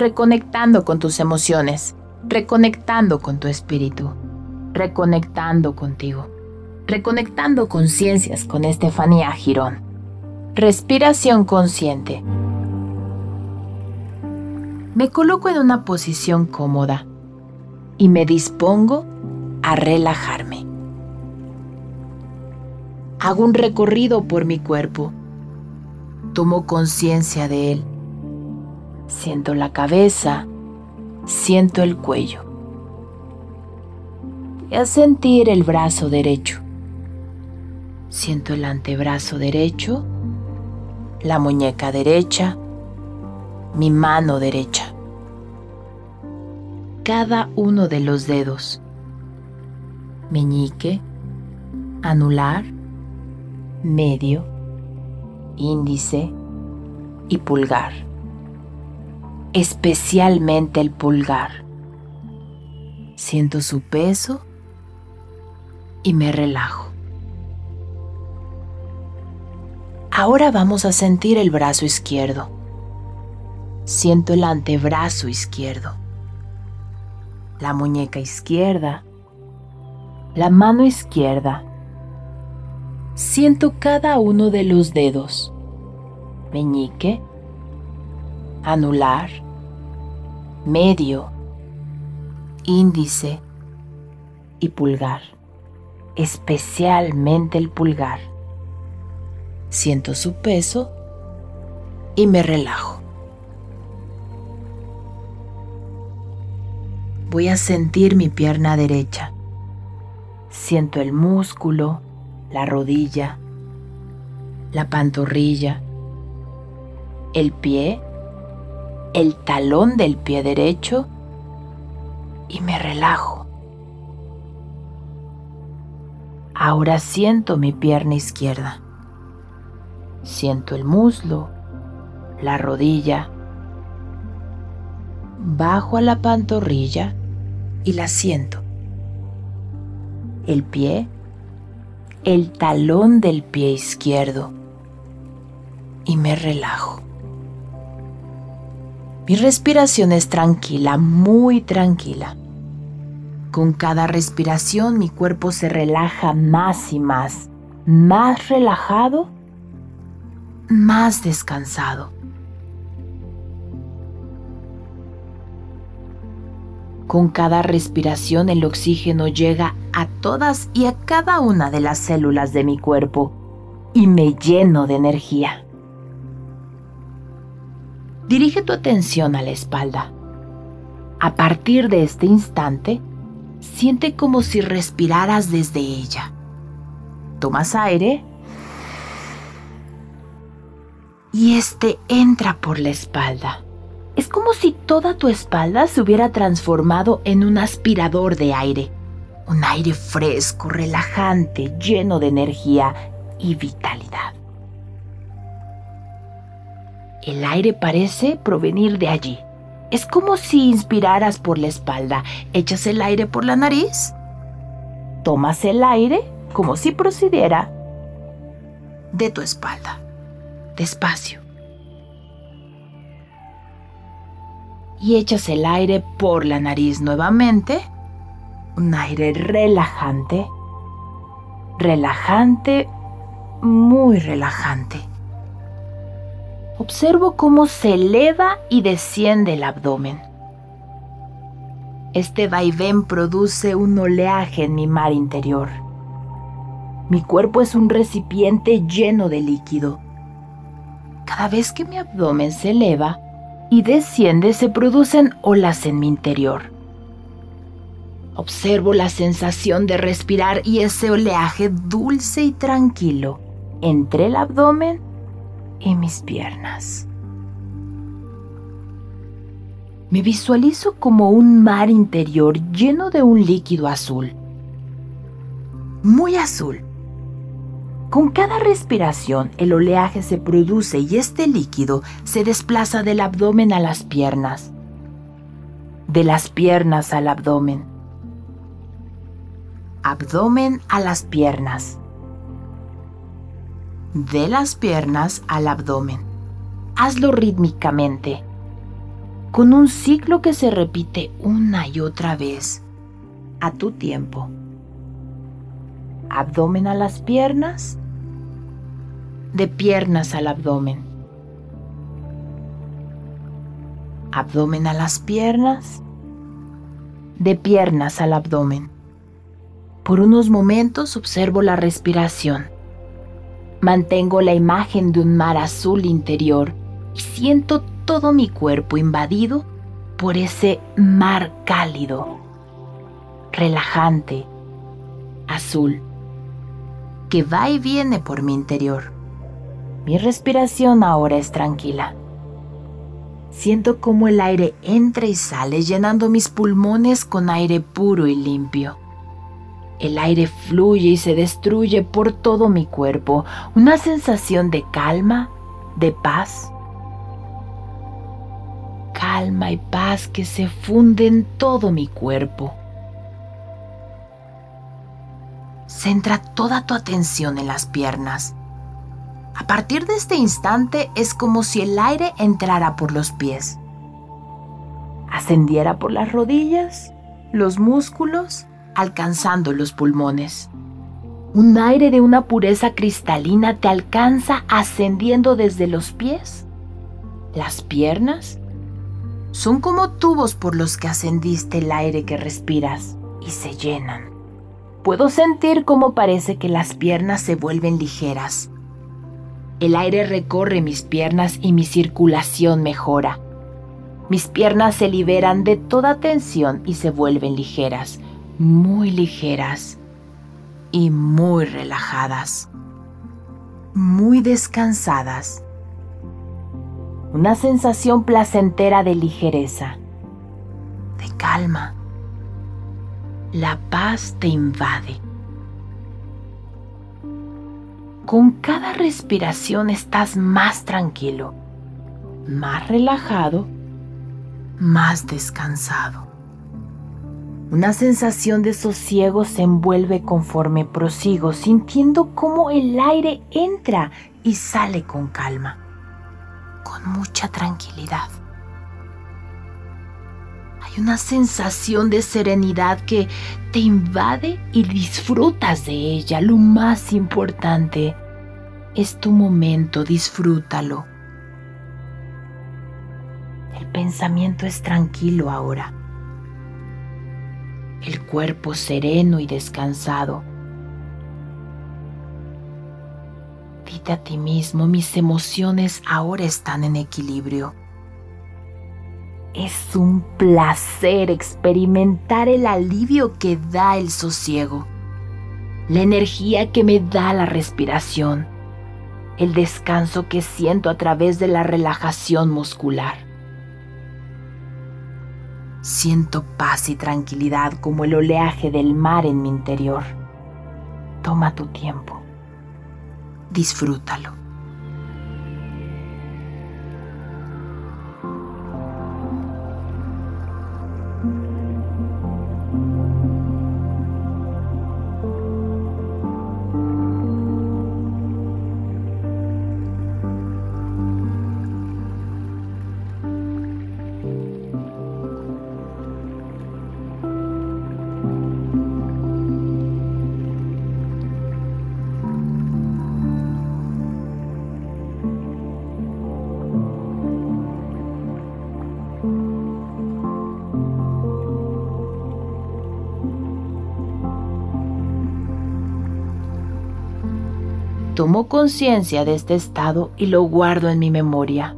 reconectando con tus emociones, reconectando con tu espíritu, reconectando contigo, reconectando conciencias con Estefanía Girón. Respiración consciente. Me coloco en una posición cómoda y me dispongo a relajarme. Hago un recorrido por mi cuerpo. Tomo conciencia de él. Siento la cabeza, siento el cuello. Voy a sentir el brazo derecho. Siento el antebrazo derecho, la muñeca derecha, mi mano derecha. Cada uno de los dedos. Meñique, anular, medio, índice y pulgar. Especialmente el pulgar. Siento su peso y me relajo. Ahora vamos a sentir el brazo izquierdo. Siento el antebrazo izquierdo, la muñeca izquierda, la mano izquierda. Siento cada uno de los dedos, meñique, anular, medio, índice y pulgar, especialmente el pulgar. Siento su peso y me relajo. voy a sentir mi pierna derecha. Siento el músculo, la rodilla, la pantorrilla, el pie, el talón del pie derecho y me relajo. Ahora siento mi pierna izquierda. Siento el muslo, la rodilla, bajo a la pantorrilla y la siento. El pie, el talón del pie izquierdo y me relajo. Mi respiración es tranquila, muy tranquila. Con cada respiración mi cuerpo se relaja más y más, más relajado, más descansado. Con cada respiración el oxígeno llega a todas y a cada una de las células de mi cuerpo y me lleno de energía. Dirige tu atención a la espalda. A partir de este instante, siente como si respiraras desde ella. Tomas aire y este entra por la espalda. Es como si toda tu espalda se hubiera transformado en un aspirador de aire. Un aire fresco, relajante, lleno de energía y vitalidad. El aire parece provenir de allí. Es como si inspiraras por la espalda, echas el aire por la nariz, tomas el aire como si procediera de tu espalda, despacio. y echas el aire por la nariz nuevamente. Un aire relajante, relajante, muy relajante. Observo cómo se eleva y desciende el abdomen. Este vaivén produce un oleaje en mi mar interior. Mi cuerpo es un recipiente lleno de líquido. Cada vez que mi abdomen se eleva, y desciende se producen olas en mi interior. Observo la sensación de respirar y ese oleaje dulce y tranquilo entre el abdomen y mis piernas. Me visualizo como un mar interior lleno de un líquido azul. Muy azul con cada respiración el oleaje se produce y este líquido se desplaza del abdomen a las piernas, de las piernas al abdomen, abdomen a las piernas, de las piernas al abdomen. Hazlo rítmicamente. con un ciclo que se repite una y otra vez, a tu tiempo. Abdomen a las piernas, de piernas al abdomen. Abdomen a las piernas, de piernas al abdomen. Por unos momentos observo la respiración. Mantengo la imagen de un mar azul interior y siento todo mi cuerpo invadido por ese mar cálido, relajante, azul, que va y viene por mi interior. Mi respiración ahora es tranquila. Siento como el aire entra y sale llenando mis pulmones con aire puro y limpio. El aire fluye y se destruye por todo mi cuerpo, una sensación de calma, de paz calma y paz que se funde en todo mi cuerpo. Centra toda tu atención en las piernas. A partir de este instante es como si el aire entrara por los pies, ascendiera por las rodillas, los músculos, alcanzando los pulmones. Un aire de una pureza cristalina te alcanza ascendiendo desde los pies, las piernas son como tubos por los que ascendiste el aire que respiras y se llenan. Puedo sentir cómo parece que las piernas se vuelven ligeras. El aire recorre mis piernas y mi circulación mejora. Mis piernas se liberan de toda tensión y se vuelven ligeras, muy ligeras y muy relajadas, muy descansadas una sensación placentera de ligereza, de calma. La paz te invade. Con cada respiración estás más tranquilo, más relajado, más descansado. Una sensación de sosiego se envuelve conforme prosigo, sintiendo cómo el aire entra y sale con calma con mucha tranquilidad. Hay una sensación de serenidad que te invade y disfrutas de ella. Lo más importante es tu momento, disfrútalo. El pensamiento es tranquilo ahora. El cuerpo sereno y descansado a ti mismo, mis emociones ahora están en equilibrio. Es un placer experimentar el alivio que da el sosiego, la energía que me da la respiración, el descanso que siento a través de la relajación muscular. Siento paz y tranquilidad como el oleaje del mar en mi interior. Toma tu tiempo disfrútalo. Tomo conciencia de este estado y lo guardo en mi memoria.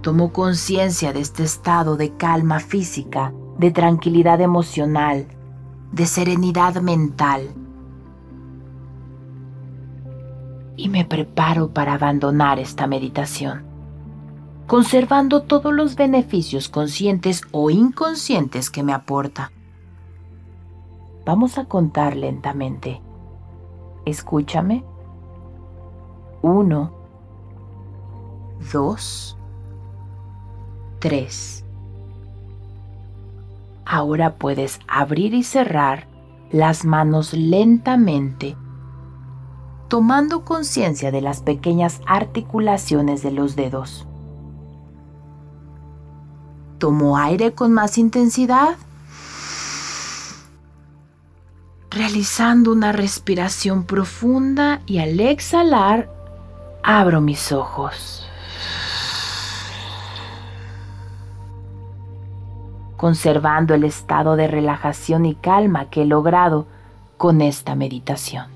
Tomo conciencia de este estado de calma física, de tranquilidad emocional, de serenidad mental. Y me preparo para abandonar esta meditación, conservando todos los beneficios conscientes o inconscientes que me aporta. Vamos a contar lentamente. Escúchame uno, dos, tres. Ahora puedes abrir y cerrar las manos lentamente, tomando conciencia de las pequeñas articulaciones de los dedos. Tomo aire con más intensidad, realizando una respiración profunda y al exhalar abro mis ojos. Conservando el estado de relajación y calma que he logrado con esta meditación.